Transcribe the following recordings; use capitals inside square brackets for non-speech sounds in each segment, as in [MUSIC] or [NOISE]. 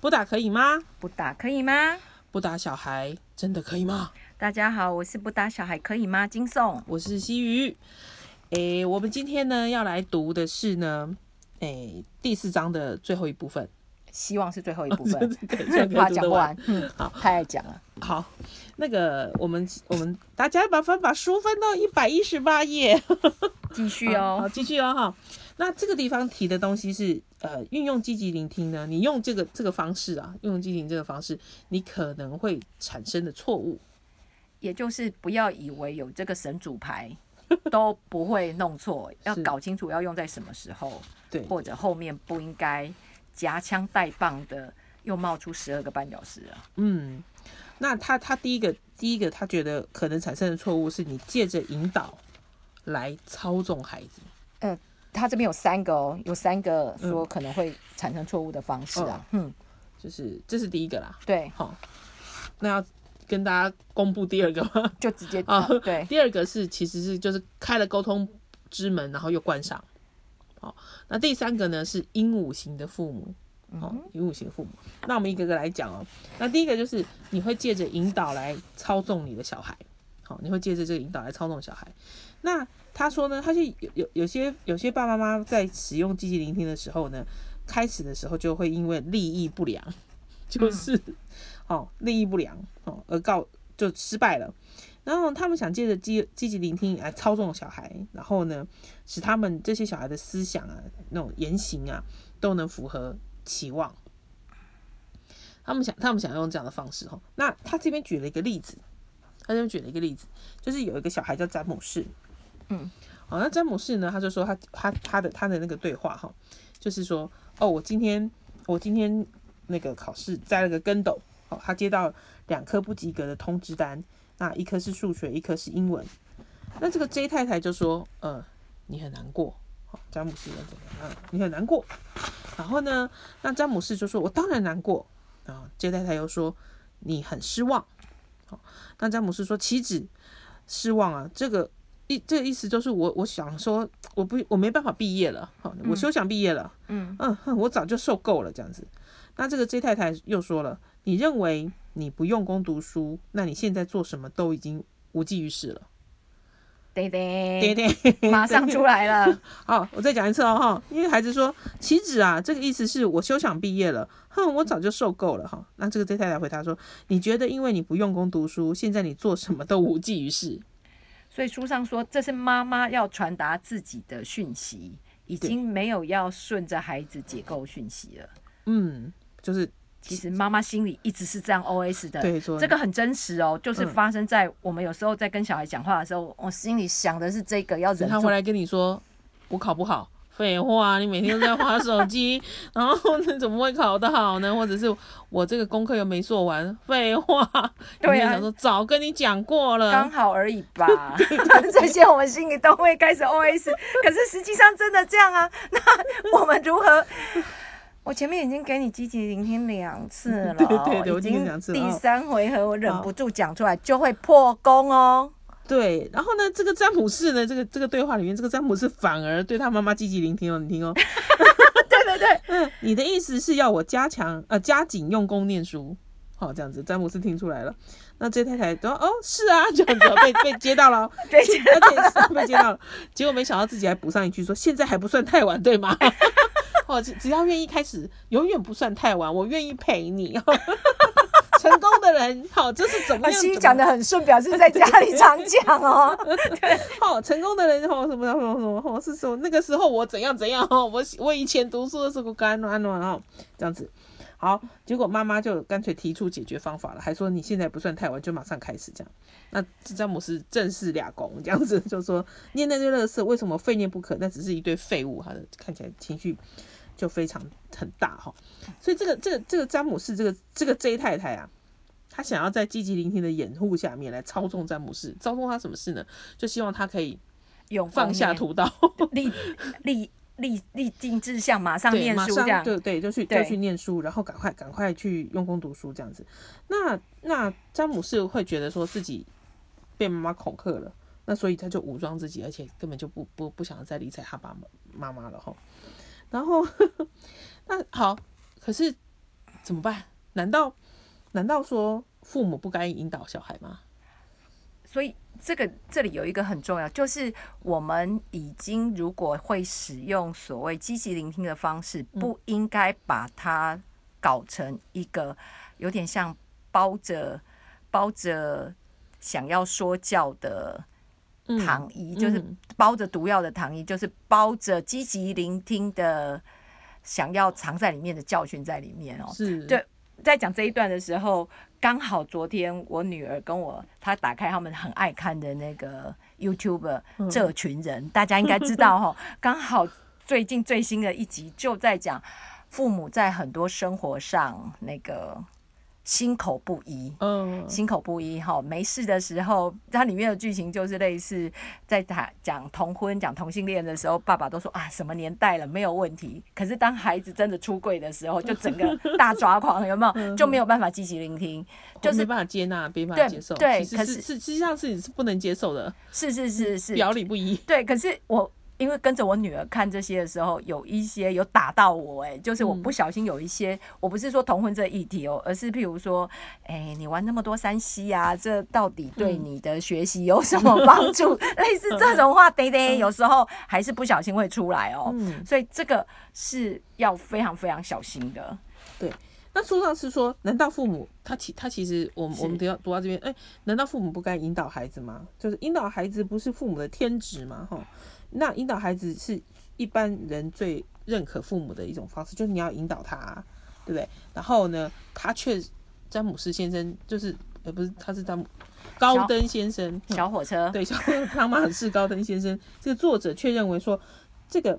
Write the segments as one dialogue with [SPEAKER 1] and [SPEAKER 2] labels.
[SPEAKER 1] 不打可以吗？
[SPEAKER 2] 不打可以吗？
[SPEAKER 1] 不打小孩真的可以吗？
[SPEAKER 2] 大家好，我是不打小孩可以吗？金颂，
[SPEAKER 1] 我是西鱼。诶，我们今天呢要来读的是呢，诶第四章的最后一部分。
[SPEAKER 2] 希望是最后一部分，[LAUGHS]
[SPEAKER 1] 对，[LAUGHS]
[SPEAKER 2] 怕讲不完。
[SPEAKER 1] 嗯，
[SPEAKER 2] 好，太爱讲了。
[SPEAKER 1] 好，那个我们我们大家把分把书分到一百一十八页，[LAUGHS]
[SPEAKER 2] 继续哦，
[SPEAKER 1] 好，继续哦哈。那这个地方提的东西是，呃，运用积极聆听呢，你用这个这个方式啊，用积极这个方式，你可能会产生的错误，
[SPEAKER 2] 也就是不要以为有这个神主牌 [LAUGHS] 都不会弄错，要搞清楚要用在什么时候，
[SPEAKER 1] 对，
[SPEAKER 2] 或者后面不应该。夹枪带棒的，又冒出十二个绊脚石啊！
[SPEAKER 1] 嗯，那他他第一个第一个他觉得可能产生的错误是你借着引导来操纵孩子。
[SPEAKER 2] 嗯，他这边有三个哦，有三个说可能会产生错误的方式啊。嗯，
[SPEAKER 1] 就是这是第一个啦。
[SPEAKER 2] 对，
[SPEAKER 1] 好，那要跟大家公布第二个吗？[LAUGHS]
[SPEAKER 2] 就直接啊，对。
[SPEAKER 1] 第二个是其实是就是开了沟通之门，然后又关上。好，那第三个呢是鹦鹉型的父母，好，鹦鹉型父母。那我们一个个来讲哦。那第一个就是你会借着引导来操纵你的小孩，好，你会借着这个引导来操纵小孩。那他说呢，他就有有有些有些爸爸妈妈在使用积极聆听的时候呢，开始的时候就会因为利益不良，就是哦利益不良哦而告就失败了。然后他们想借着积积极聆听来操纵小孩，然后呢，使他们这些小孩的思想啊、那种言行啊，都能符合期望。他们想，他们想用这样的方式哦。那他这边举了一个例子，他这边举了一个例子，就是有一个小孩叫詹姆士，嗯，好，那詹姆士呢，他就说他他他的他的那个对话哈，就是说，哦，我今天我今天那个考试栽了个跟斗，哦，他接到两科不及格的通知单。那一科是数学，一科是英文。那这个 J 太太就说：“呃，你很难过。”好，詹姆斯怎么样？你很难过。然后呢，那詹姆斯就说：“我当然难过。”啊，J 太太又说：“你很失望。”好，那詹姆斯说：“岂止失望啊，这个意这个意思就是我我想说，我不我没办法毕业了。好，我休想毕业了。嗯嗯，我早就受够了这样子。那这个 J 太太又说了：“你认为？”你不用功读书，那你现在做什么都已经无济于事了。
[SPEAKER 2] 对对
[SPEAKER 1] 对对，
[SPEAKER 2] 马上出来了。[LAUGHS]
[SPEAKER 1] 好，我再讲一次哦哈，因为孩子说：“岂止啊，这个意思是我休想毕业了。”哼，我早就受够了哈。那这个 J 太太回答说：“你觉得因为你不用功读书，现在你做什么都无济于事？”
[SPEAKER 2] 所以书上说，这是妈妈要传达自己的讯息，已经没有要顺着孩子解构讯息了。
[SPEAKER 1] 嗯，就是。
[SPEAKER 2] 其实妈妈心里一直是这样 O S 的，
[SPEAKER 1] 对，
[SPEAKER 2] 这个很真实哦，就是发生在我们有时候在跟小孩讲话的时候，我心里想的是这个要忍。
[SPEAKER 1] 他回来跟你说我考不好，废话，你每天都在划手机，[LAUGHS] 然后你怎么会考得好呢？或者是我这个功课又没做完，废话。
[SPEAKER 2] 对
[SPEAKER 1] 啊，说早跟你讲过了，
[SPEAKER 2] 刚好而已吧。[LAUGHS] 这些我们心里都会开始 O S，可是实际上真的这样啊？那我们如何？我前面已经给你积极聆听两次了，
[SPEAKER 1] 对 [LAUGHS] 对对，已经
[SPEAKER 2] 第三回合我忍不住讲出来就会破功哦。
[SPEAKER 1] 对，然后呢，这个詹姆士呢，这个这个对话里面，这个詹姆士反而对他妈妈积极聆听哦，你听哦。
[SPEAKER 2] 对 [LAUGHS] 对对，[LAUGHS]
[SPEAKER 1] 嗯，你的意思是要我加强呃加紧用功念书，好这样子，詹姆斯听出来了。那这太太说哦是啊，这样子被 [LAUGHS] 被接到了，
[SPEAKER 2] 被接到
[SPEAKER 1] 被接到了，结果没想到自己还补上一句说现在还不算太晚，对吗？哦，只只要愿意开始，永远不算太晚。我愿意陪你。成功的人，好，这是怎么样？
[SPEAKER 2] 讲的很顺，表示在家里常讲哦。
[SPEAKER 1] 对，[LAUGHS] 好，成功的人，哦，什么什么什么，哦，是说那个时候我怎样怎样哦，[LAUGHS] 我我以前读书的时候干暖暖哦，这样子。好，结果妈妈就干脆提出解决方法了，还说你现在不算太晚，就马上开始这样。那詹姆斯正式俩公这样子，[LAUGHS] 就说念那堆乐色，为什么非念不可？那只是一堆废物，他的看起来情绪。就非常很大哈，所以这个这个这个詹姆斯这个这个 J 太太啊，他想要在积极聆听的掩护下面来操纵詹姆士，操纵他什么事呢？就希望他可以
[SPEAKER 2] 用
[SPEAKER 1] 放下屠刀，
[SPEAKER 2] 立立立立定志向，马上念书这样，
[SPEAKER 1] 对对，就去就去念书，然后赶快赶快去用功读书这样子。那那詹姆士会觉得说自己被妈妈恐吓了，那所以他就武装自己，而且根本就不不不想要再理睬他爸妈妈妈了哈。然后，[LAUGHS] 那好，可是怎么办？难道难道说父母不该引导小孩吗？
[SPEAKER 2] 所以这个这里有一个很重要，就是我们已经如果会使用所谓积极聆听的方式，不应该把它搞成一个有点像包着包着想要说教的糖衣，就是包着毒药的糖衣，就是包着积极聆听的想要藏在里面的教训在里面哦。
[SPEAKER 1] 是
[SPEAKER 2] 对，在讲这一段的时候。刚好昨天我女儿跟我，她打开他们很爱看的那个 YouTube，这群人大家应该知道哈。[LAUGHS] 刚好最近最新的一集就在讲父母在很多生活上那个。心口不一，嗯，心口不一哈。没事的时候，它里面的剧情就是类似在谈讲同婚、讲同性恋的时候，爸爸都说啊，什么年代了，没有问题。可是当孩子真的出柜的时候，就整个大抓狂，有没有？[LAUGHS] 就没有办法积极聆听，就是
[SPEAKER 1] 没办法接纳，没办法接受。
[SPEAKER 2] 对，
[SPEAKER 1] 可是是实际上是你是不能接受的，
[SPEAKER 2] 是是是是，
[SPEAKER 1] 表里不一。
[SPEAKER 2] 对，可是我。因为跟着我女儿看这些的时候，有一些有打到我，哎，就是我不小心有一些，我不是说同婚这议题哦，而是譬如说，哎，你玩那么多山西啊，这到底对你的学习有什么帮助？[LAUGHS] 类似这种话，得得，有时候还是不小心会出来哦，所以这个是要非常非常小心的。
[SPEAKER 1] 对，那书上是说，难道父母他其他其实，我们我们都要读到这边，哎，难道父母不该引导孩子吗？就是引导孩子不是父母的天职吗？哈。那引导孩子是一般人最认可父母的一种方式，就是你要引导他，对不对？然后呢，他却詹姆斯先生就是，呃，不是，他是詹姆高登先生，
[SPEAKER 2] 小火车，
[SPEAKER 1] 对，小汤马士高登先生。这个作者却认为说，这个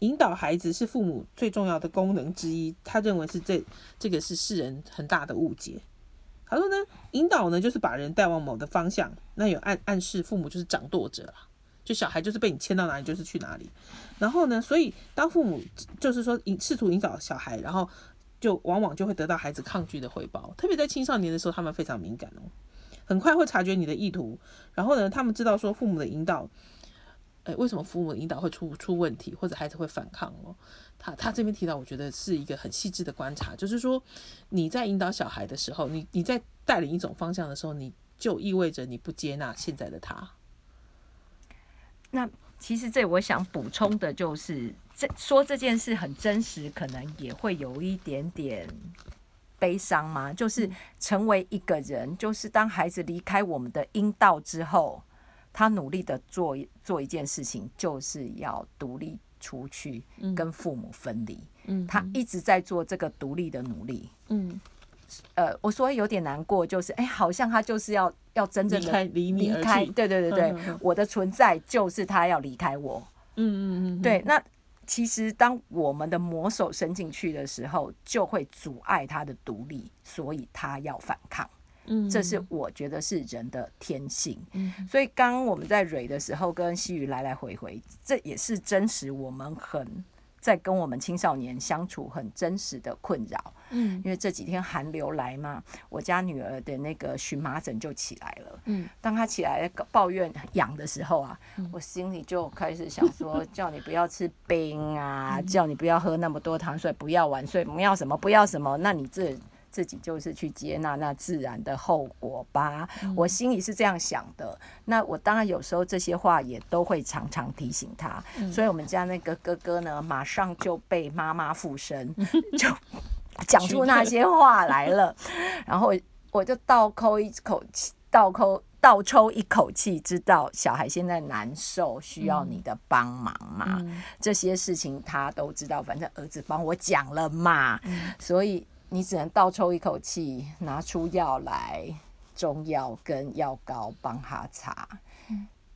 [SPEAKER 1] 引导孩子是父母最重要的功能之一。他认为是这这个是世人很大的误解。他说呢，引导呢就是把人带往某的方向，那有暗暗示父母就是掌舵者了。就小孩就是被你牵到哪里就是去哪里，然后呢，所以当父母就是说引试图引导小孩，然后就往往就会得到孩子抗拒的回报。特别在青少年的时候，他们非常敏感哦，很快会察觉你的意图。然后呢，他们知道说父母的引导，哎，为什么父母的引导会出出问题，或者孩子会反抗哦？他他这边提到，我觉得是一个很细致的观察，就是说你在引导小孩的时候，你你在带领一种方向的时候，你就意味着你不接纳现在的他。
[SPEAKER 2] 那其实这我想补充的就是，这说这件事很真实，可能也会有一点点悲伤吗。就是成为一个人，就是当孩子离开我们的阴道之后，他努力的做做一件事情，就是要独立出去，跟父母分离。嗯，他一直在做这个独立的努力。嗯。呃，我说有点难过，就是哎，好像他就是要要真正的
[SPEAKER 1] 离
[SPEAKER 2] 开，对对对对，我的存在就是他要离开我。嗯嗯嗯，对。那其实当我们的魔手伸进去的时候，就会阻碍他的独立，所以他要反抗。嗯，这是我觉得是人的天性。嗯，所以刚刚我们在蕊的时候跟西雨来来回回，这也是真实，我们很。在跟我们青少年相处很真实的困扰，嗯，因为这几天寒流来嘛，我家女儿的那个荨麻疹就起来了，嗯，当她起来抱怨痒的时候啊，我心里就开始想说，[LAUGHS] 叫你不要吃冰啊，叫你不要喝那么多糖水，不要晚睡，不要什么，不要什么，那你这。自己就是去接纳那自然的后果吧，我心里是这样想的。那我当然有时候这些话也都会常常提醒他，所以我们家那个哥哥呢，马上就被妈妈附身，[LAUGHS] 就讲出那些话来了。然后我就倒扣一口气，倒扣倒抽一口气，知道小孩现在难受，需要你的帮忙嘛。这些事情他都知道，反正儿子帮我讲了嘛，所以。你只能倒抽一口气，拿出药来，中药跟药膏帮他擦，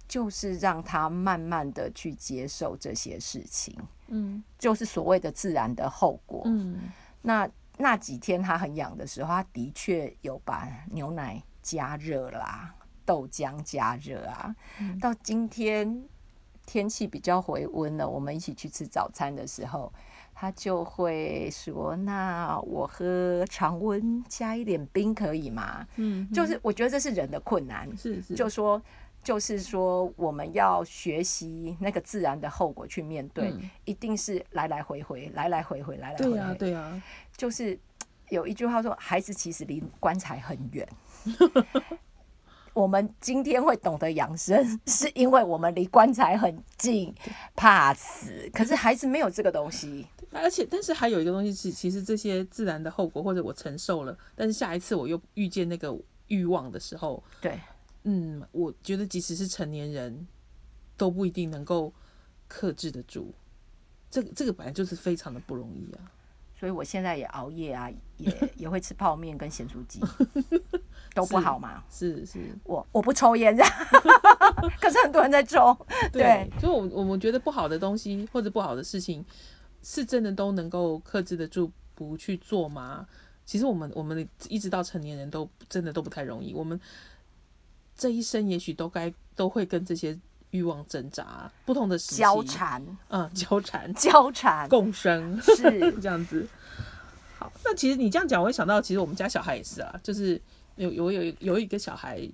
[SPEAKER 2] 就是让他慢慢的去接受这些事情，嗯，就是所谓的自然的后果，嗯，那那几天他很痒的时候，他的确有把牛奶加热啦，豆浆加热啊，到今天天气比较回温了，我们一起去吃早餐的时候。他就会说：“那我喝常温加一点冰可以吗？”嗯，就是我觉得这是人的困难，
[SPEAKER 1] 是是，
[SPEAKER 2] 就说就是说我们要学习那个自然的后果去面对，一定是来来回回，来来回回，来来回回，
[SPEAKER 1] 对啊，
[SPEAKER 2] 就是有一句话说，孩子其实离棺材很远。[LAUGHS] 我们今天会懂得养生，[LAUGHS] 是因为我们离棺材很近，怕死。可是孩子没有这个东西，
[SPEAKER 1] 而且，但是还有一个东西是，其实这些自然的后果，或者我承受了，但是下一次我又遇见那个欲望的时候，
[SPEAKER 2] 对，
[SPEAKER 1] 嗯，我觉得即使是成年人，都不一定能够克制得住。这个这个本来就是非常的不容易啊。
[SPEAKER 2] 所以我现在也熬夜啊，也 [LAUGHS] 也会吃泡面跟咸酥鸡，[LAUGHS] 都不好嘛。
[SPEAKER 1] 是是，
[SPEAKER 2] 我我不抽烟，[LAUGHS] 可是很多人在抽。对，
[SPEAKER 1] 所以我我们觉得不好的东西或者不好的事情，是真的都能够克制得住不去做吗？其实我们我们一直到成年人都真的都不太容易。我们这一生也许都该都会跟这些。欲望挣扎，不同的
[SPEAKER 2] 交缠，
[SPEAKER 1] 嗯，交缠，
[SPEAKER 2] 交缠，
[SPEAKER 1] 共生，[LAUGHS]
[SPEAKER 2] 是
[SPEAKER 1] 这样子。好，那其实你这样讲，我会想到，其实我们家小孩也是啊，就是有有有有一个小孩，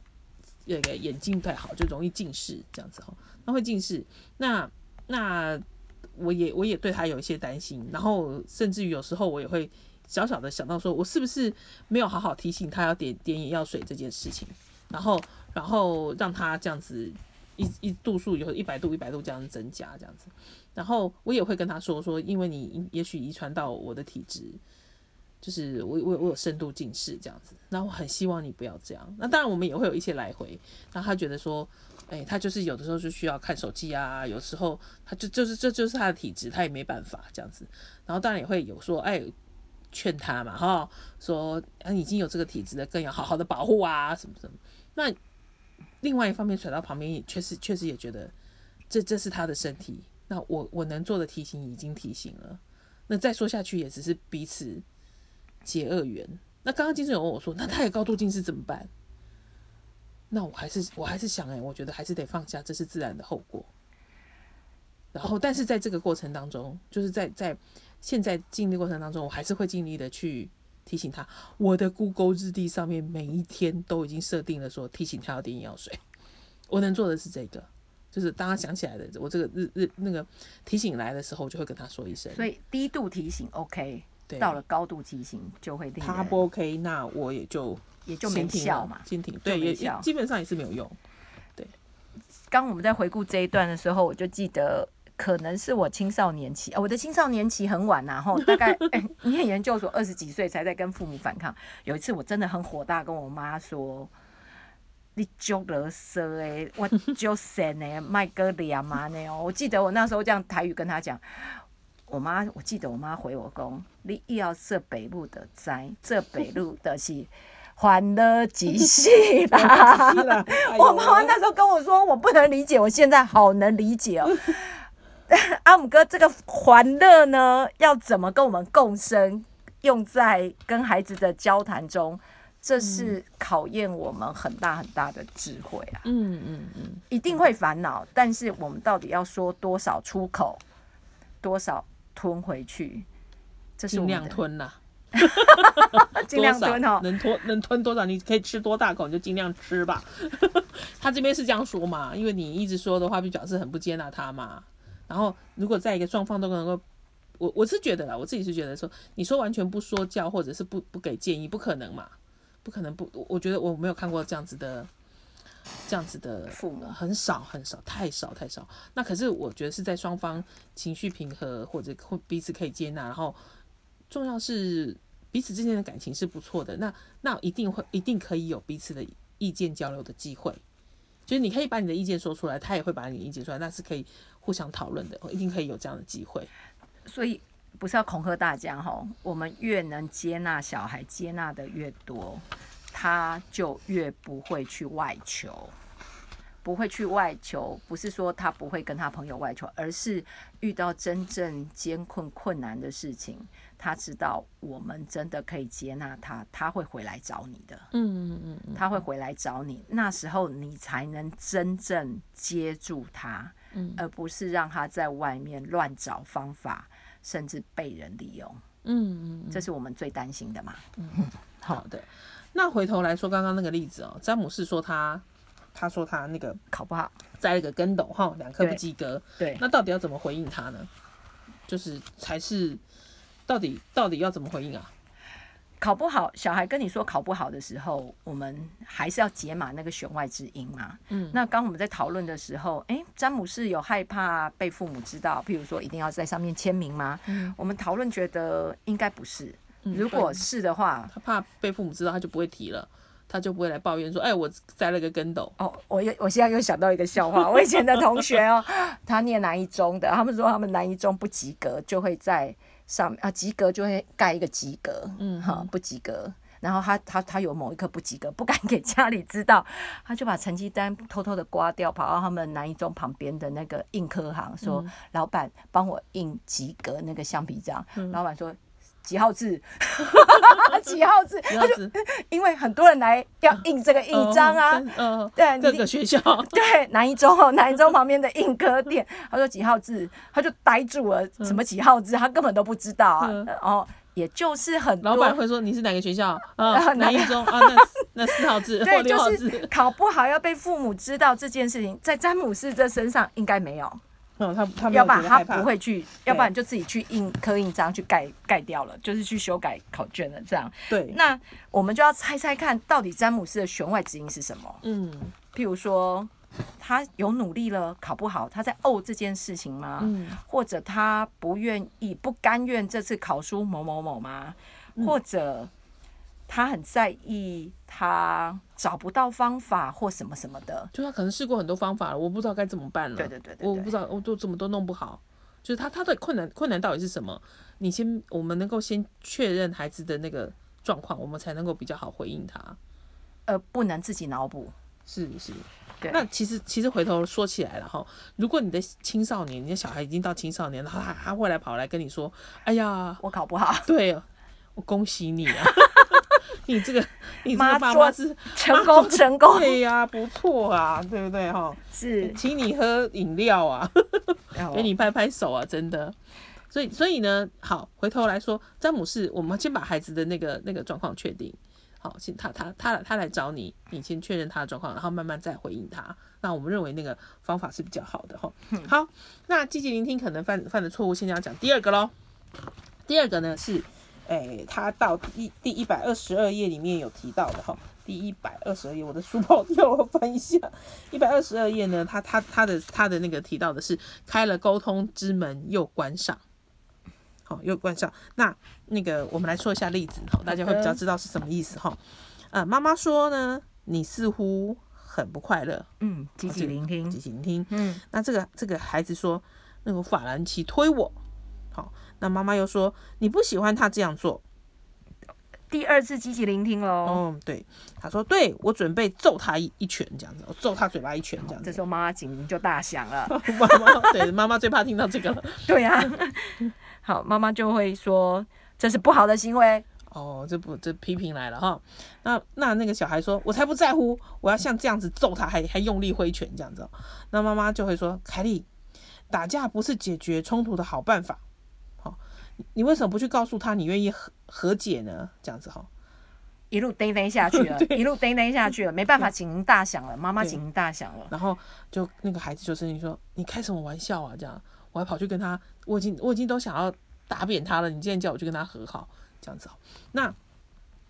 [SPEAKER 1] 那个眼睛不太好，就容易近视，这样子哈，那会近视。那那我也我也对他有一些担心，然后甚至于有时候我也会小小的想到，说我是不是没有好好提醒他要点点眼药水这件事情，然后然后让他这样子。一一度数有一百度一百度这样增加这样子，然后我也会跟他说说，因为你也许遗传到我的体质，就是我我我有深度近视这样子，然后我很希望你不要这样。那当然我们也会有一些来回，然后他觉得说，哎，他就是有的时候就需要看手机啊，有时候他就就是这就是他的体质，他也没办法这样子。然后当然也会有说，哎，劝他嘛哈，说啊已经有这个体质的，更要好好的保护啊什么什么。那另外一方面，甩到旁边也确实确实也觉得，这这是他的身体。那我我能做的提醒已经提醒了，那再说下去也只是彼此结恶缘。那刚刚金正友问我说：“那他也高度近视怎么办？”那我还是我还是想哎，我觉得还是得放下，这是自然的后果。然后，但是在这个过程当中，就是在在现在经历过程当中，我还是会尽力的去。提醒他，我的 Google 日历上面每一天都已经设定了说提醒他要点眼药水。我能做的是这个，就是当他想起来的，我这个日日那个提醒来的时候，我就会跟他说一声。
[SPEAKER 2] 所以低度提醒 OK，到了高度畸形就会
[SPEAKER 1] 他不 OK，那我也就
[SPEAKER 2] 也就没效嘛，
[SPEAKER 1] 先停。对，也基本上也是没有用。对，
[SPEAKER 2] 刚我们在回顾这一段的时候，我就记得。可能是我青少年期，我的青少年期很晚然后 [LAUGHS] 大概念研究所二十几岁才在跟父母反抗。有一次我真的很火大，跟我妈说：“你就勒色诶，[LAUGHS] 我就神诶，卖哥俩嘛呢哦。”我记得我那时候这样台语跟他讲，我妈我记得我妈回我公：“你又要这北路的灾，这北路的是欢乐极戏啦。[LAUGHS] [LAUGHS] ”我妈妈那时候跟我说，我不能理解，我现在好能理解哦。阿姆哥，这个欢乐呢，要怎么跟我们共生？用在跟孩子的交谈中，这是考验我们很大很大的智慧啊！嗯嗯嗯，一定会烦恼，但是我们到底要说多少出口，多少吞回去？这是
[SPEAKER 1] 尽量吞呐，[LAUGHS]
[SPEAKER 2] 尽量吞哦，
[SPEAKER 1] 能吞能吞多少？你可以吃多大口，你就尽量吃吧。[LAUGHS] 他这边是这样说嘛？因为你一直说的话，就表示很不接纳他嘛。然后，如果在一个双方都能够，我我是觉得啦，我自己是觉得说，你说完全不说教或者是不不给建议，不可能嘛，不可能不，我觉得我没有看过这样子的，这样子的
[SPEAKER 2] 父母
[SPEAKER 1] 很少很少，太少太少。那可是我觉得是在双方情绪平和或者或彼此可以接纳，然后重要是彼此之间的感情是不错的，那那一定会一定可以有彼此的意见交流的机会。就是你可以把你的意见说出来，他也会把你的意见出来，那是可以互相讨论的，一定可以有这样的机会。
[SPEAKER 2] 所以不是要恐吓大家哈，我们越能接纳小孩，接纳的越多，他就越不会去外求。不会去外求，不是说他不会跟他朋友外求，而是遇到真正艰困困难的事情，他知道我们真的可以接纳他，他会回来找你的。嗯嗯嗯，他会回来找你，那时候你才能真正接住他，而不是让他在外面乱找方法，甚至被人利用。嗯嗯，这是我们最担心的嘛。嗯，
[SPEAKER 1] 好的。那回头来说刚刚那个例子哦，詹姆士说他。他说他那个
[SPEAKER 2] 考不好，
[SPEAKER 1] 栽了个跟斗哈，两科不及格。
[SPEAKER 2] 对，
[SPEAKER 1] 那到底要怎么回应他呢？就是才是到底到底要怎么回应啊？
[SPEAKER 2] 考不好，小孩跟你说考不好的时候，我们还是要解码那个弦外之音嘛。嗯，那刚我们在讨论的时候，哎，詹姆士有害怕被父母知道，譬如说一定要在上面签名吗？嗯，我们讨论觉得应该不是。如果是的话，
[SPEAKER 1] 他怕被父母知道，他就不会提了，他就不会来抱怨说：“哎，我栽了个跟斗。”
[SPEAKER 2] 哦，我又我现在又想到一个笑话，[LAUGHS] 我以前的同学哦，他念南一中的，他们说他们南一中不及格，就会在上啊及格就会盖一个及格，嗯哈不及格，然后他他他有某一科不及格，不敢给家里知道，他就把成绩单偷偷的刮掉，跑到他们南一中旁边的那个印科行，说：“老板帮我印及格那个橡皮章。”老板说。[LAUGHS] 几号字？几号字？他就因为很多人来要印这个印章啊，
[SPEAKER 1] 嗯，对，各个学校，[LAUGHS]
[SPEAKER 2] 对，南一中哦，南一中旁边的印科店，他说几号字，他就呆住了，什么几号字，他根本都不知道啊。然后也就是很多
[SPEAKER 1] 老板会说你是哪个学校 [LAUGHS] 啊？南一中啊，那那四号字或六号字，
[SPEAKER 2] 考不好要被父母知道这件事情，在詹姆斯这身上应该没有。
[SPEAKER 1] 哦，他他
[SPEAKER 2] 要不然他不会去，要不然就自己去印刻印章去盖盖掉了，就是去修改考卷了这样。
[SPEAKER 1] 对，
[SPEAKER 2] 那我们就要猜猜看，到底詹姆斯的弦外之音是什么？嗯，譬如说他有努力了，考不好，他在哦这件事情吗？嗯，或者他不愿意、不甘愿这次考出某某某吗？或者？他很在意，他找不到方法或什么什么的，
[SPEAKER 1] 就他可能试过很多方法了，我不知道该怎么办了。
[SPEAKER 2] 对对对，
[SPEAKER 1] 我不知道，我都怎么都弄不好。就是他他的困难困难到底是什么？你先，我们能够先确认孩子的那个状况，我们才能够比较好回应他。
[SPEAKER 2] 呃，不能自己脑补。
[SPEAKER 1] 是是，那其实其实回头说起来了哈，如果你的青少年，你的小孩已经到青少年了，他他会来跑来跟你说：“哎呀，
[SPEAKER 2] 我考不好。”
[SPEAKER 1] 对，我恭喜你啊。[LAUGHS] [LAUGHS] [LAUGHS] 你这个，你这个爸妈是
[SPEAKER 2] 成功 [LAUGHS] 成功，[LAUGHS]
[SPEAKER 1] 对呀，不错啊，对不对哈？
[SPEAKER 2] 是，
[SPEAKER 1] 请你喝饮料啊，给你拍拍手啊，真的。所以，所以呢，好，回头来说，詹姆士，我们先把孩子的那个那个状况确定好，先他他他他来找你，你先确认他的状况，然后慢慢再回应他。那我们认为那个方法是比较好的哈。好，那积极聆听可能犯犯的错误，现在要讲第二个喽。第二个呢是。哎，他到第第一百二十二页里面有提到的哈，第一百二十二页，我的书包掉，我翻一下。一百二十二页呢，他他他的他的那个提到的是开了沟通之门又关上，好又关上。那那个我们来说一下例子，哈，大家会比较知道是什么意思哈。呃，妈妈说呢，你似乎很不快乐，
[SPEAKER 2] 嗯，积极聆听，
[SPEAKER 1] 积极聆听，嗯。那这个这个孩子说，那个法兰奇推我，好。那妈妈又说：“你不喜欢他这样做。”
[SPEAKER 2] 第二次积极聆听喽。
[SPEAKER 1] 嗯，对，他说：“对我准备揍他一一拳，这样子，我揍他嘴巴一拳，这样子。”
[SPEAKER 2] 这时候妈妈警铃就大响了。[LAUGHS]
[SPEAKER 1] 妈妈对妈妈最怕听到这个了。[LAUGHS]
[SPEAKER 2] 对呀，[LAUGHS] 好，妈妈就会说：“这是不好的行为。”
[SPEAKER 1] 哦，这不这批评来了哈。那那那个小孩说：“我才不在乎，我要像这样子揍他，还还用力挥拳这样子。”那妈妈就会说：“凯莉，打架不是解决冲突的好办法。”你为什么不去告诉他你愿意和和解呢？这样子哈，
[SPEAKER 2] 一路呆呆下去了，[LAUGHS] 一路呆呆下去了，没办法，警铃大响了，妈妈警铃大响了，
[SPEAKER 1] 然后就那个孩子就是你说：“你开什么玩笑啊？”这样，我还跑去跟他，我已经我已经都想要打扁他了，你竟然叫我去跟他和好，这样子哦。那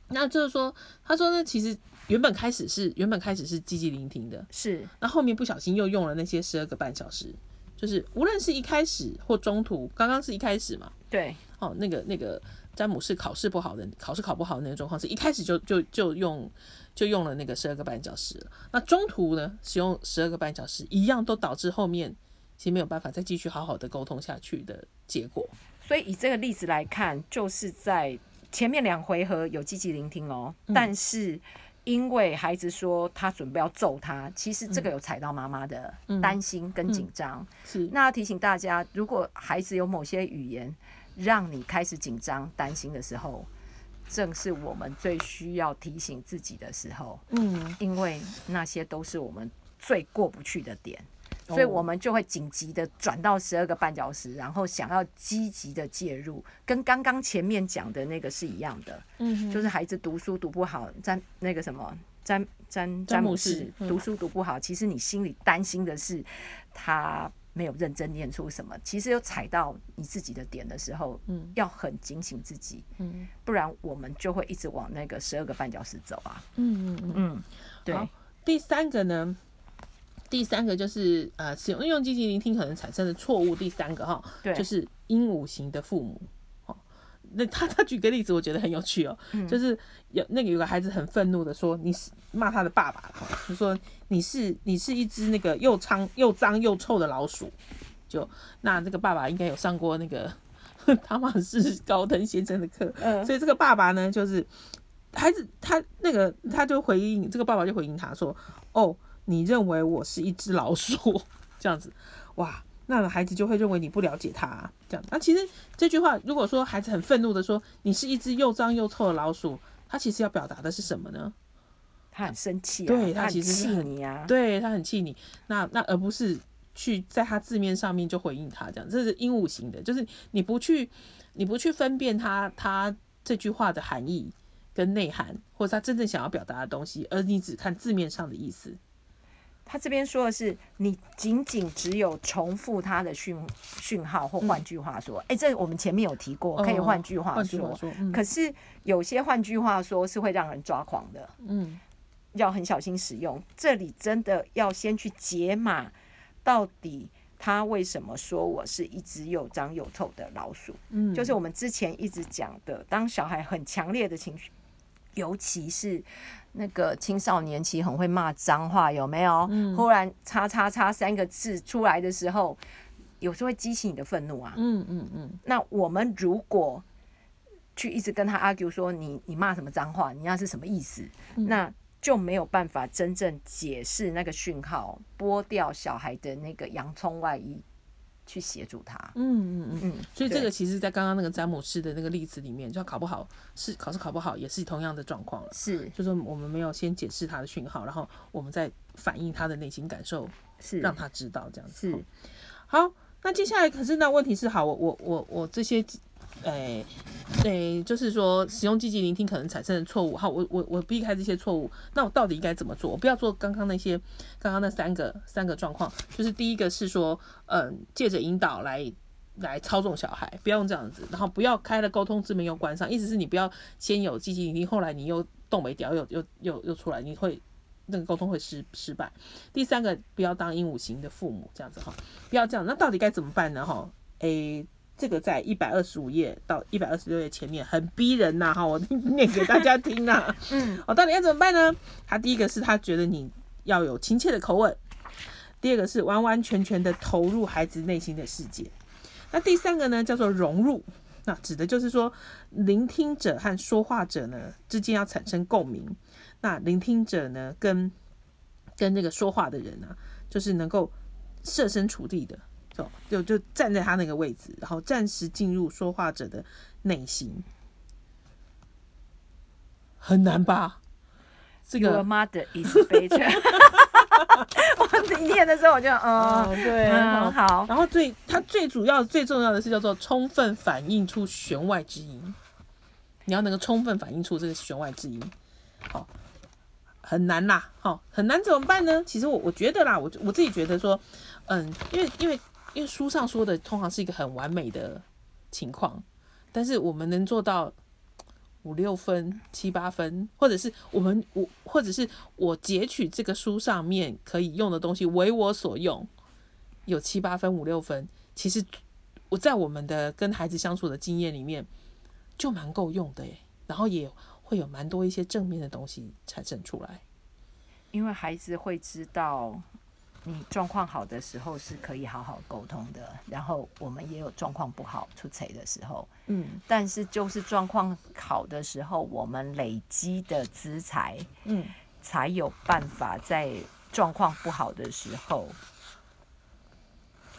[SPEAKER 1] 那就是说，他说呢，其实原本开始是原本开始是积极聆听的，
[SPEAKER 2] 是，
[SPEAKER 1] 那后面不小心又用了那些十二个半小时。就是无论是一开始或中途，刚刚是一开始嘛？
[SPEAKER 2] 对，
[SPEAKER 1] 哦，那个那个詹姆士考试不好的，考试考不好的那个状况，是一开始就就就用就用了那个十二个半小时。那中途呢，使用十二个半小时，一样都导致后面其实没有办法再继续好好的沟通下去的结果。
[SPEAKER 2] 所以以这个例子来看，就是在前面两回合有积极聆听哦，但是。因为孩子说他准备要揍他，其实这个有踩到妈妈的担心跟紧张。
[SPEAKER 1] 是，
[SPEAKER 2] 那提醒大家，如果孩子有某些语言让你开始紧张、担心的时候，正是我们最需要提醒自己的时候。嗯，因为那些都是我们最过不去的点。所以我们就会紧急的转到十二个绊脚石，然后想要积极的介入，跟刚刚前面讲的那个是一样的。嗯，就是孩子读书读不好，詹那个什么詹詹詹姆士读书读不好，其实你心里担心的是他没有认真念出什么。其实有踩到你自己的点的时候，嗯，要很警醒自己，嗯，不然我们就会一直往那个十二个绊脚石走啊。嗯嗯嗯，对。
[SPEAKER 1] 第三个呢？第三个就是呃，使用用积极聆听可能产生的错误。第三个哈，
[SPEAKER 2] 对，
[SPEAKER 1] 就是鹦鹉型的父母。哦，那他他举个例子，我觉得很有趣哦，就是有那个有个孩子很愤怒的说，你是骂他的爸爸哈，就说你是你是一只那个又脏又脏又臭的老鼠。就那这个爸爸应该有上过那个汤马士高登先生的课，所以这个爸爸呢，就是孩子他那个他就回应这个爸爸就回应他说，哦。你认为我是一只老鼠，这样子，哇，那孩子就会认为你不了解他，这样。那其实这句话，如果说孩子很愤怒的说你是一只又脏又臭的老鼠，他其实要表达的是什么呢？
[SPEAKER 2] 他很生气，
[SPEAKER 1] 对
[SPEAKER 2] 他
[SPEAKER 1] 其实
[SPEAKER 2] 气你啊，
[SPEAKER 1] 对他很气你。那那而不是去在他字面上面就回应他这样，这是鹦鹉型的，就是你不去你不去分辨他他这句话的含义跟内涵，或者他真正想要表达的东西，而你只看字面上的意思。
[SPEAKER 2] 他这边说的是，你仅仅只有重复他的讯讯号，或换句话说，哎，这我们前面有提过，可以换句话说。可是有些换句话说是会让人抓狂的，嗯，要很小心使用。这里真的要先去解码，到底他为什么说我是一只又脏又臭的老鼠？嗯，就是我们之前一直讲的，当小孩很强烈的情绪，尤其是。那个青少年期很会骂脏话，有没有？忽然“叉叉叉”三个字出来的时候，有时候会激起你的愤怒啊。嗯嗯嗯。那我们如果去一直跟他 argue 说你你骂什么脏话，你那是什么意思？那就没有办法真正解释那个讯号，剥掉小孩的那个洋葱外衣。去协助他，嗯
[SPEAKER 1] 嗯嗯嗯，所以这个其实，在刚刚那个詹姆斯的那个例子里面，就考不好是考试考不好，也是同样的状况了。
[SPEAKER 2] 是，
[SPEAKER 1] 就是我们没有先解释他的讯号，然后我们再反映他的内心感受，
[SPEAKER 2] 是
[SPEAKER 1] 让他知道这样
[SPEAKER 2] 子。是，
[SPEAKER 1] 好，那接下来可是那问题是，好，我我我我这些。诶，诶，就是说使用积极聆听可能产生的错误。好，我我我避开这些错误，那我到底应该怎么做？我不要做刚刚那些，刚刚那三个三个状况。就是第一个是说，嗯，借着引导来来操纵小孩，不要用这样子。然后不要开了沟通之门又关上，意思是你不要先有积极聆听，后来你又动没掉，又又又又出来，你会那个沟通会失失败。第三个，不要当鹦鹉型的父母，这样子哈，不要这样。那到底该怎么办呢？哈，诶。这个在一百二十五页到一百二十六页前面很逼人呐，哈，我念 [LAUGHS] 给大家听呐。嗯，我到底要怎么办呢？他第一个是他觉得你要有亲切的口吻，第二个是完完全全的投入孩子内心的世界，那第三个呢叫做融入，那指的就是说聆听者和说话者呢之间要产生共鸣，那聆听者呢跟跟那个说话的人呢，就是能够设身处地的。就就站在他那个位置，然后暂时进入说话者的内心，很难吧？这个
[SPEAKER 2] mother is better。[LAUGHS] 我念的时候我就嗯，
[SPEAKER 1] 对，
[SPEAKER 2] 好。
[SPEAKER 1] 然后最他最主要最重要的是叫做充分反映出弦外之音，你要能够充分反映出这个弦外之音，好，很难啦，好，很难怎么办呢？其实我我觉得啦，我我自己觉得说，嗯，因为因为。因为书上说的通常是一个很完美的情况，但是我们能做到五六分、七八分，或者是我们我或者是我截取这个书上面可以用的东西为我所用，有七八分、五六分，其实我在我们的跟孩子相处的经验里面就蛮够用的诶，然后也会有蛮多一些正面的东西产生出来，
[SPEAKER 2] 因为孩子会知道。你状况好的时候是可以好好沟通的，然后我们也有状况不好出彩的时候，嗯，但是就是状况好的时候，我们累积的资财，嗯，才有办法在状况不好的时候。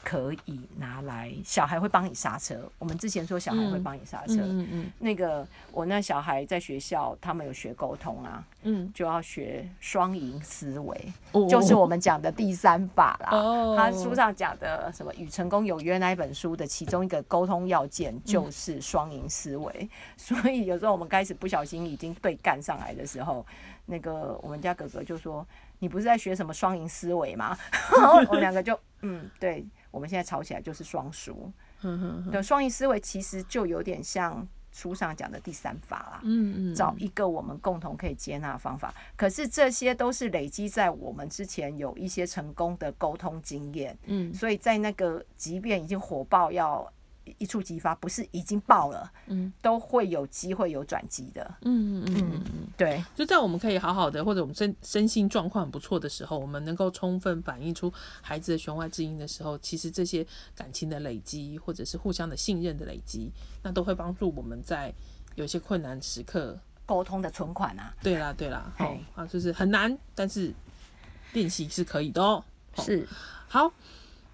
[SPEAKER 2] 可以拿来，小孩会帮你刹车。我们之前说小孩会帮你刹车，嗯嗯，那个我那小孩在学校，他们有学沟通啊，嗯，就要学双赢思维，就是我们讲的第三法啦。哦，他书上讲的什么《与成功有约》那一本书的其中一个沟通要件就是双赢思维。所以有时候我们开始不小心已经被干上来的时候，那个我们家哥哥就说：“你不是在学什么双赢思维吗？” [LAUGHS] 我们两个就嗯，对。我们现在吵起来就是双输。
[SPEAKER 1] 嗯哼，
[SPEAKER 2] 对，双赢思维其实就有点像书上讲的第三法啦。
[SPEAKER 1] 嗯嗯，
[SPEAKER 2] 找一个我们共同可以接纳的方法。可是这些都是累积在我们之前有一些成功的沟通经验。
[SPEAKER 1] 嗯
[SPEAKER 2] 所以在那个即便已经火爆要一触即发，不是已经爆了，
[SPEAKER 1] 嗯，
[SPEAKER 2] 都会有机会有转机的。
[SPEAKER 1] 嗯嗯嗯嗯，
[SPEAKER 2] 对，
[SPEAKER 1] 就在我们可以好好的，或者我们身身心状况很不错的时候，我们能够充分反映出孩子的弦外之音的时候，其实这些感情的累积，或者是互相的信任的累积，那都会帮助我们在有些困难时刻。[LAUGHS]
[SPEAKER 2] 沟通的存款啊，
[SPEAKER 1] 对啦对啦，好
[SPEAKER 2] 嘿
[SPEAKER 1] 啊，就是很难，但是练习是可以的哦。
[SPEAKER 2] 是
[SPEAKER 1] 好，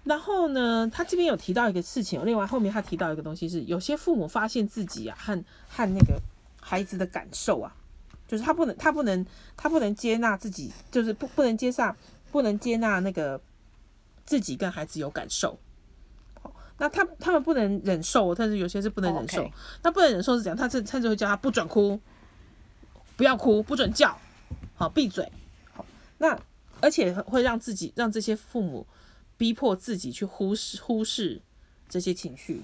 [SPEAKER 1] 然后呢，他这边有提到一个事情哦，另外后面他提到一个东西是，有些父母发现自己啊和和那个孩子的感受啊，就是他不能他不能他不能接纳自己，就是不不能接纳不能接纳那个自己跟孩子有感受。好那他他们不能忍受，但是有些是不能忍受。那不能忍受是怎样？他甚甚至会叫他不准哭，不要哭，不准叫，好闭嘴。好，那而且会让自己让这些父母逼迫自己去忽视忽视这些情绪，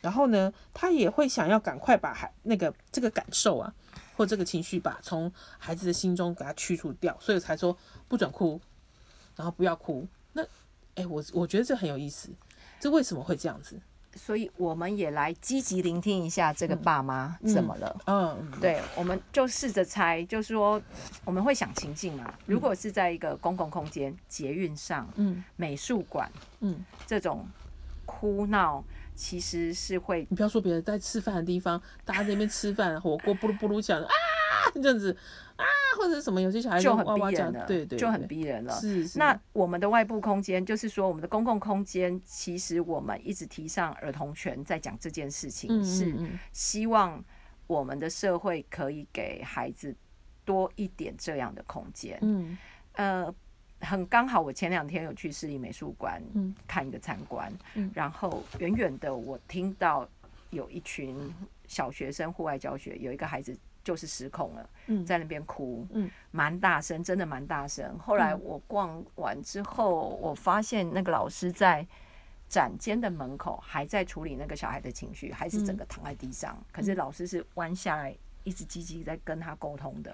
[SPEAKER 1] 然后呢，他也会想要赶快把孩那个这个感受啊，或这个情绪吧，从孩子的心中给他驱除掉，所以才说不准哭，然后不要哭。那，哎，我我觉得这很有意思，这为什么会这样子？
[SPEAKER 2] 所以我们也来积极聆听一下这个爸妈怎么了。
[SPEAKER 1] 嗯，
[SPEAKER 2] 对，我们就试着猜，就是说我们会想情境嘛。如果是在一个公共空间、捷运上、
[SPEAKER 1] 嗯。
[SPEAKER 2] 美术馆
[SPEAKER 1] 嗯，
[SPEAKER 2] 这种哭闹，其实是会
[SPEAKER 1] 你不要说别人在吃饭的地方，大家在那边吃饭，火锅 [LAUGHS] 咕噜咕噜响啊，这样子啊，或者是什么，有些小孩
[SPEAKER 2] 就很逼人了，
[SPEAKER 1] 对对，
[SPEAKER 2] 就很逼人了。
[SPEAKER 1] 是是，
[SPEAKER 2] 那我们的外部空间，就是说我们的公共空间，其实我们一直提倡儿童权，在讲这件事情，
[SPEAKER 1] 嗯
[SPEAKER 2] 是
[SPEAKER 1] 嗯。
[SPEAKER 2] 希望我们的社会可以给孩子多一点这样的空间。
[SPEAKER 1] 嗯。
[SPEAKER 2] 呃，很刚好，我前两天有去市立美术馆
[SPEAKER 1] 嗯。
[SPEAKER 2] 看一个参观，
[SPEAKER 1] 嗯。
[SPEAKER 2] 然后远远的我听到有一群小学生户外教学，有一个孩子就是失控了，
[SPEAKER 1] 嗯。
[SPEAKER 2] 在那边哭，
[SPEAKER 1] 嗯，
[SPEAKER 2] 蛮大声，真的蛮大声。后来我逛完之后，我发现那个老师在展间的门口还在处理那个小孩的情绪，还是整个躺在地上，可是老师是弯下来，一直积极在跟他沟通的。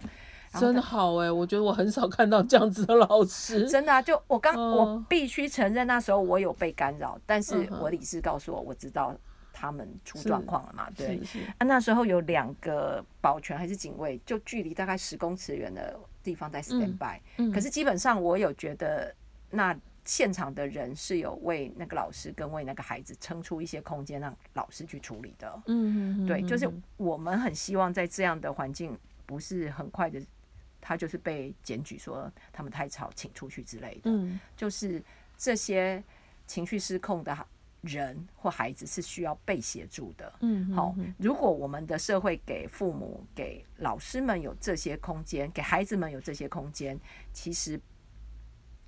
[SPEAKER 1] 真好哎，我觉得我很少看到这样子的老师，[LAUGHS]
[SPEAKER 2] 真的啊，就我刚、
[SPEAKER 1] 嗯。
[SPEAKER 2] 我必须承认，那时候我有被干扰，但是我理智告诉我，我知道他们出状况了嘛，对。那时候有两个保全还是警卫，就距离大概十公尺远的地方在 stand by，、
[SPEAKER 1] 嗯
[SPEAKER 2] 可是基本上我有觉得那。现场的人是有为那个老师跟为那个孩子撑出一些空间，让老师去处理的。
[SPEAKER 1] 嗯嗯，
[SPEAKER 2] 对，就是
[SPEAKER 1] 嗯
[SPEAKER 2] 我们很希望在这样的环境，不是很快的，他就是被检举说他们太吵，请出去之类的。
[SPEAKER 1] 嗯
[SPEAKER 2] 就是这些情绪失控的人或孩子是需要被协助的。
[SPEAKER 1] 嗯，
[SPEAKER 2] 好，如果我们的社会给父母、给老师们有这些空间，给孩子们有这些空间，其实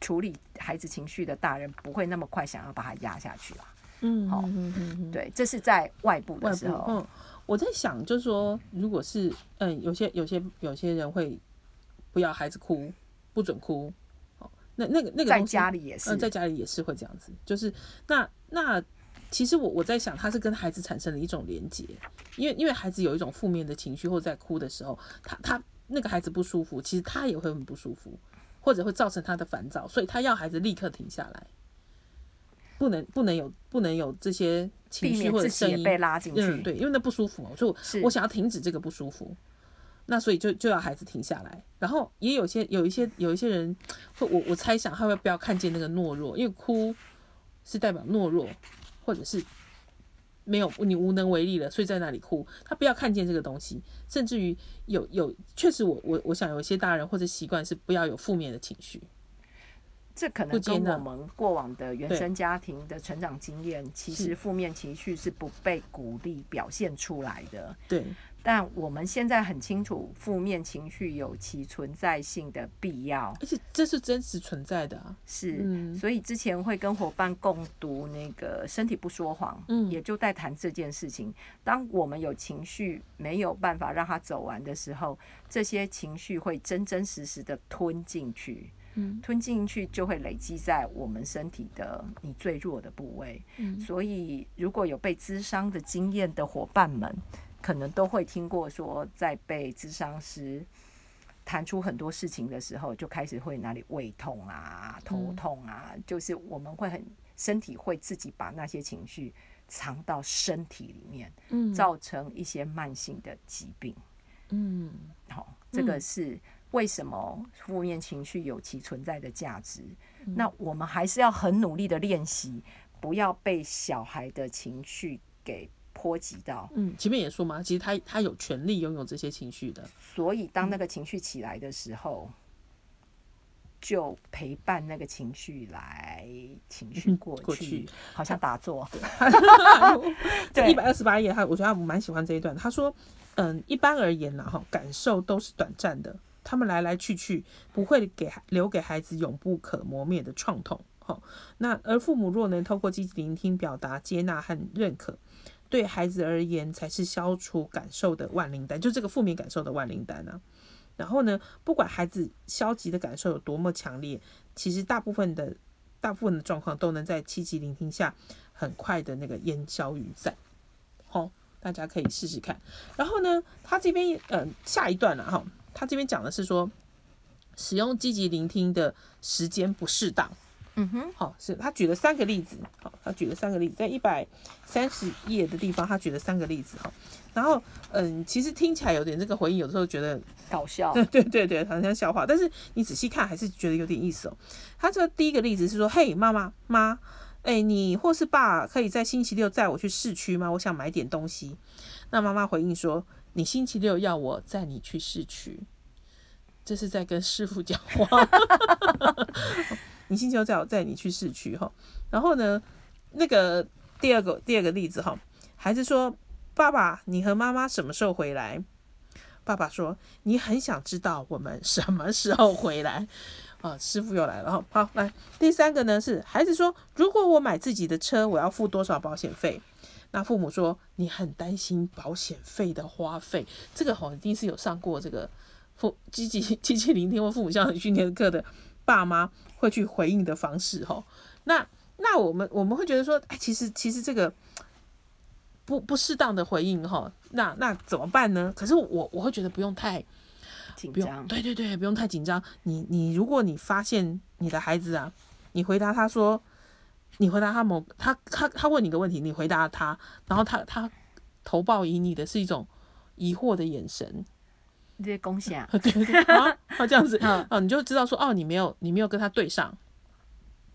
[SPEAKER 2] 处理孩子情绪的大人不会那么快想要把他压下去啊。
[SPEAKER 1] 嗯，
[SPEAKER 2] 好
[SPEAKER 1] 嗯嗯嗯，
[SPEAKER 2] 对，这是在外部，的时候。
[SPEAKER 1] 嗯，我在想，就是说，如果是嗯，有些有些有些人会不要孩子哭，不准哭，哦，那那个那个
[SPEAKER 2] 在家里也是，
[SPEAKER 1] 嗯，在家里也是会这样子，就是那那其实我我在想，他是跟孩子产生了一种连结，因为因为孩子有一种负面的情绪或在哭的时候，他他那个孩子不舒服，其实他也会很不舒服，或者会造成他的烦躁，所以他要孩子立刻停下来，不能不能有不能有这些情绪或者声音
[SPEAKER 2] 被拉进去。
[SPEAKER 1] 嗯，对，因为那不舒服嘛，所以我我想要停止这个不舒服，那所以就就要孩子停下来。然后也有些有一些有一些人会，我我猜想他会不要看见那个懦弱，因为哭是代表懦弱，或者是没有你无能为力了，所以在那里哭。他不要看见这个东西，甚至于有有确实我我我想有些大人或者习惯是不要有负面的情绪。
[SPEAKER 2] 这可能跟我们过往的原生家庭的成长经验，其实负面情绪是不被鼓励表现出来的。
[SPEAKER 1] 对，
[SPEAKER 2] 但我们现在很清楚，负面情绪有其存在性的必要，
[SPEAKER 1] 而且这是真实存在的啊。
[SPEAKER 2] 是，
[SPEAKER 1] 嗯
[SPEAKER 2] 所以之前会跟伙伴共读那个《身体不说谎》，
[SPEAKER 1] 嗯
[SPEAKER 2] 也就在谈这件事情。当我们有情绪没有办法让它走完的时候，这些情绪会真真实实的吞进去。嗯，吞进去就会累积在我们身体的你最弱的部位。嗯，所以如果有被滋伤的经验的伙伴们，可能都会听过说，在被咨商师谈出很多事情的时候，就开始会哪里胃痛啊、头痛啊，就是我们会很身体会自己把那些情绪藏到身体里面，嗯，造成一些慢性的疾病。嗯，好，这个是为什么负面情绪有其存在的价值？那我们还是要很努力的练习，不要被小孩的情绪给波及到。
[SPEAKER 1] 嗯，前面也说嘛，其实他他有权利拥有这些情绪的。
[SPEAKER 2] 所以当那个情绪起来的时候，就陪伴那个情绪来，情绪过去，好像打坐。[LAUGHS]
[SPEAKER 1] 对，一百二十八页，他我觉得他蛮喜欢这一段。他说。嗯，一般而言呢，哈，感受都是短暂的，他们来来去去，不会给留给孩子永不可磨灭的创痛。哈，那而父母若能透过积极聆听、表达、接纳和认可，对孩子而言才是消除感受的万灵丹，就这个负面感受的万灵丹呢。然后呢，不管孩子消极的感受有多么强烈，其实大部分的大部分的状况都能在积极聆听下，很快的那个烟消云散。好。大家可以试试看。然后呢，他这边嗯下一段了哈，他这边讲的是说，使用积极聆听的时间不适当。嗯哼，好，是他举了三个例子。好，他举了三个例子，在一百三十页的地方，他举了三个例子哈。然后嗯，其实听起来有点这个回应，有的时候觉得
[SPEAKER 2] 搞笑。[LAUGHS]
[SPEAKER 1] 对对对对，好像笑话。但是你仔细看，还是觉得有点意思哦。他这第一个例子是说，嘿，妈妈妈。哎，你或是爸可以在星期六载我去市区吗？我想买点东西。那妈妈回应说：“你星期六要我载你去市区，这是在跟师傅讲话。[LAUGHS] 你星期六载我载你去市区哈。然后呢，那个第二个第二个例子哈，孩子说：爸爸，你和妈妈什么时候回来？爸爸说：你很想知道我们什么时候回来。[LAUGHS] ”啊，师傅又来了哈。好，来第三个呢是孩子说，如果我买自己的车，我要付多少保险费？那父母说，你很担心保险费的花费。这个哈，一定是有上过这个父积极积极聆听或父母教育训练课的爸妈会去回应的方式哈。那那我们我们会觉得说，哎，其实其实这个不不适当的回应哈，那那怎么办呢？可是我我会觉得不用太。
[SPEAKER 2] 紧张，
[SPEAKER 1] 对对对，不用太紧张。你你，如果你发现你的孩子啊，你回答他说，你回答他某他他他问你个问题，你回答他，然后他他投报以你的是一种疑惑的眼神，
[SPEAKER 2] 这些恭喜啊，
[SPEAKER 1] 对 [LAUGHS] 对啊，这样子 [LAUGHS] 啊，你就知道说哦，你没有你没有跟他对上，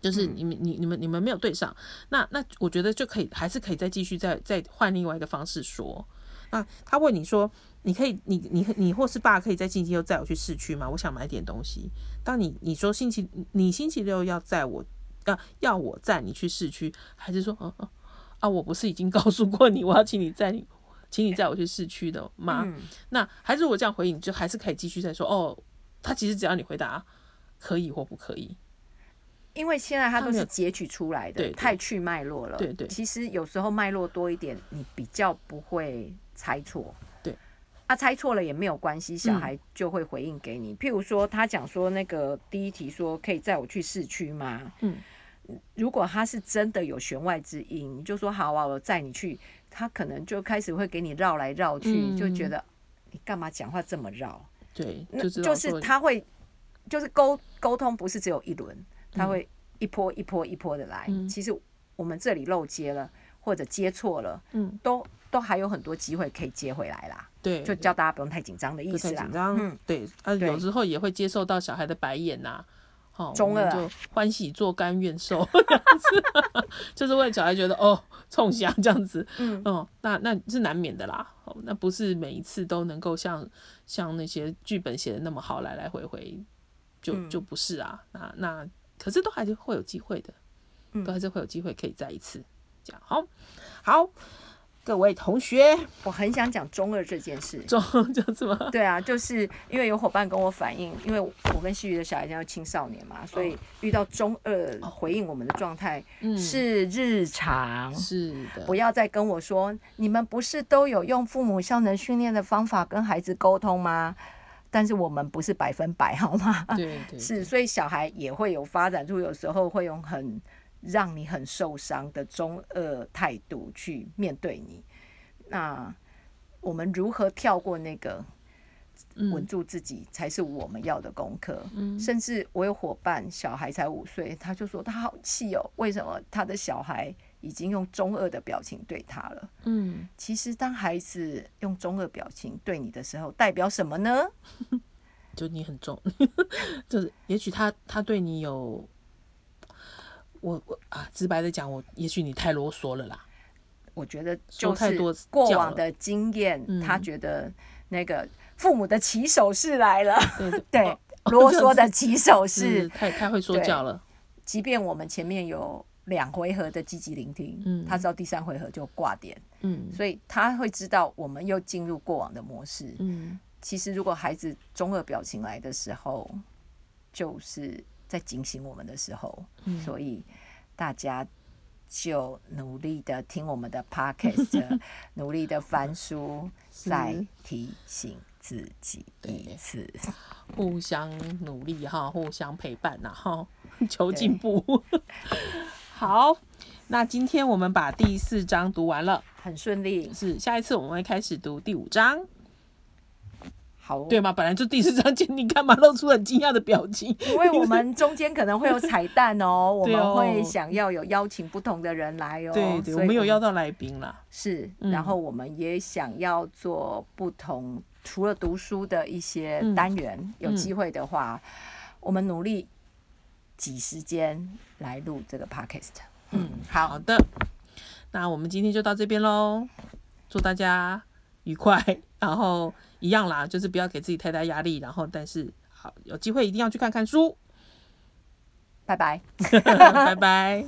[SPEAKER 1] 就是你们你你们你们没有对上，那那我觉得就可以还是可以再继续再再换另外一个方式说。那他问你说。你可以，你你你或是爸可以在星期六载我去市区吗？我想买点东西。当你你说星期你星期六要载我，要要我载你去市区，还是说，啊啊啊，我不是已经告诉过你，我要请你载你，请你载我去市区的吗？那还是我这样回应，就还是可以继续再说。哦，他其实只要你回答可以或不可以，
[SPEAKER 2] 因为现在他都是截取出来的，太去脉络了。
[SPEAKER 1] 对对，
[SPEAKER 2] 其实有时候脉络多一点，你比较不会猜错。对他猜错了也没有关系，小孩就会回应给你。譬如说，他讲说那个第一题说可以载我去市区吗？嗯，如果他是真的有弦外之音，你就说好啊，我载你去。他可能就开始会给你绕来绕去，就觉得你干嘛讲话这么绕？
[SPEAKER 1] 对，
[SPEAKER 2] 就是他会就是沟沟通不是只有一轮，他会一波一波一波的来。其实我们这里漏接了或者接错了，嗯，都都还有很多机会可以接回来啦。
[SPEAKER 1] 对，
[SPEAKER 2] 就叫大家不用太紧张的意思
[SPEAKER 1] 啦。紧张，嗯，对，啊，有时候也会接受到小孩的白眼呐，好，
[SPEAKER 2] 中二
[SPEAKER 1] 就欢喜做甘愿受，[LAUGHS] [LAUGHS] 就是为小孩觉得哦，冲下这样子，嗯，哦，那那是难免的啦，哦，那不是每一次都能够像像那些剧本写的那么好，来来回回，就就不是啊，那那可是都还是会有机会的，都还是会有机会可以再一次这样，好，好。各位同学，
[SPEAKER 2] 我很想讲中二这件事。
[SPEAKER 1] 中就这么？
[SPEAKER 2] 对啊，就是因为有伙伴跟我反映，因为我跟西鱼的小孩叫青少年嘛，所以遇到中二回应我们的状态是日常。
[SPEAKER 1] 是的，
[SPEAKER 2] 不要再跟我说，你们不是都有用父母效能训练的方法跟孩子沟通吗？但是我们不是百分百，好吗？
[SPEAKER 1] 对对，
[SPEAKER 2] 是，所以小孩也会有发展出有时候会用很让你很受伤的中二态度去面对你。那我们如何跳过那个？稳住自己才是我们要的功课。嗯，甚至我有伙伴，小孩才五岁，他就说他好气哦，为什么他的小孩已经用中二的表情对他了？嗯，其实当孩子用中二表情对你的时候，代表什么呢？[LAUGHS]
[SPEAKER 1] 就你很重，[LAUGHS] 就是也许他他对你有，我我啊，直白的讲，我也许你太啰嗦了啦。
[SPEAKER 2] 我觉得就是过往的经验，他觉得那个。父母的起手式来了，对，啰嗦的起手式，
[SPEAKER 1] 太太会说教了。
[SPEAKER 2] 即便我们前面有两回合的积极聆听，嗯，他知道第三回合就挂点，嗯，所以他会知道我们又进入过往的模式，嗯。其实如果孩子中二表情来的时候，就是在警醒我们的时候，所以大家。就努力的听我们的 [LAUGHS] podcast，努力的翻书，[LAUGHS] 再提醒自己一次，
[SPEAKER 1] 互相努力哈，[LAUGHS] 互相陪伴呐哈，求进步。好，那今天我们把第四章读完了，
[SPEAKER 2] 很顺利。
[SPEAKER 1] 是，下一次我们会开始读第五章。
[SPEAKER 2] 好，
[SPEAKER 1] 对吗？本来就第四章节，你干嘛露出很惊讶的表情？
[SPEAKER 2] 因为我们中间可能会有彩蛋哦，[LAUGHS] 我们会想要有邀请不同的人来哦。
[SPEAKER 1] 对对，我们有邀到来宾啦。
[SPEAKER 2] 是，然后我们也想要做不同，除了读书的一些单元，有机会的话，我们努力挤时间来录这个 podcast。嗯，好
[SPEAKER 1] 好的，那我们今天就到这边喽，祝大家愉快，[LAUGHS] 然后。一样啦，就是不要给自己太大压力，然后但是好有机会一定要去看看书。
[SPEAKER 2] 拜拜，[LAUGHS]
[SPEAKER 1] 拜拜。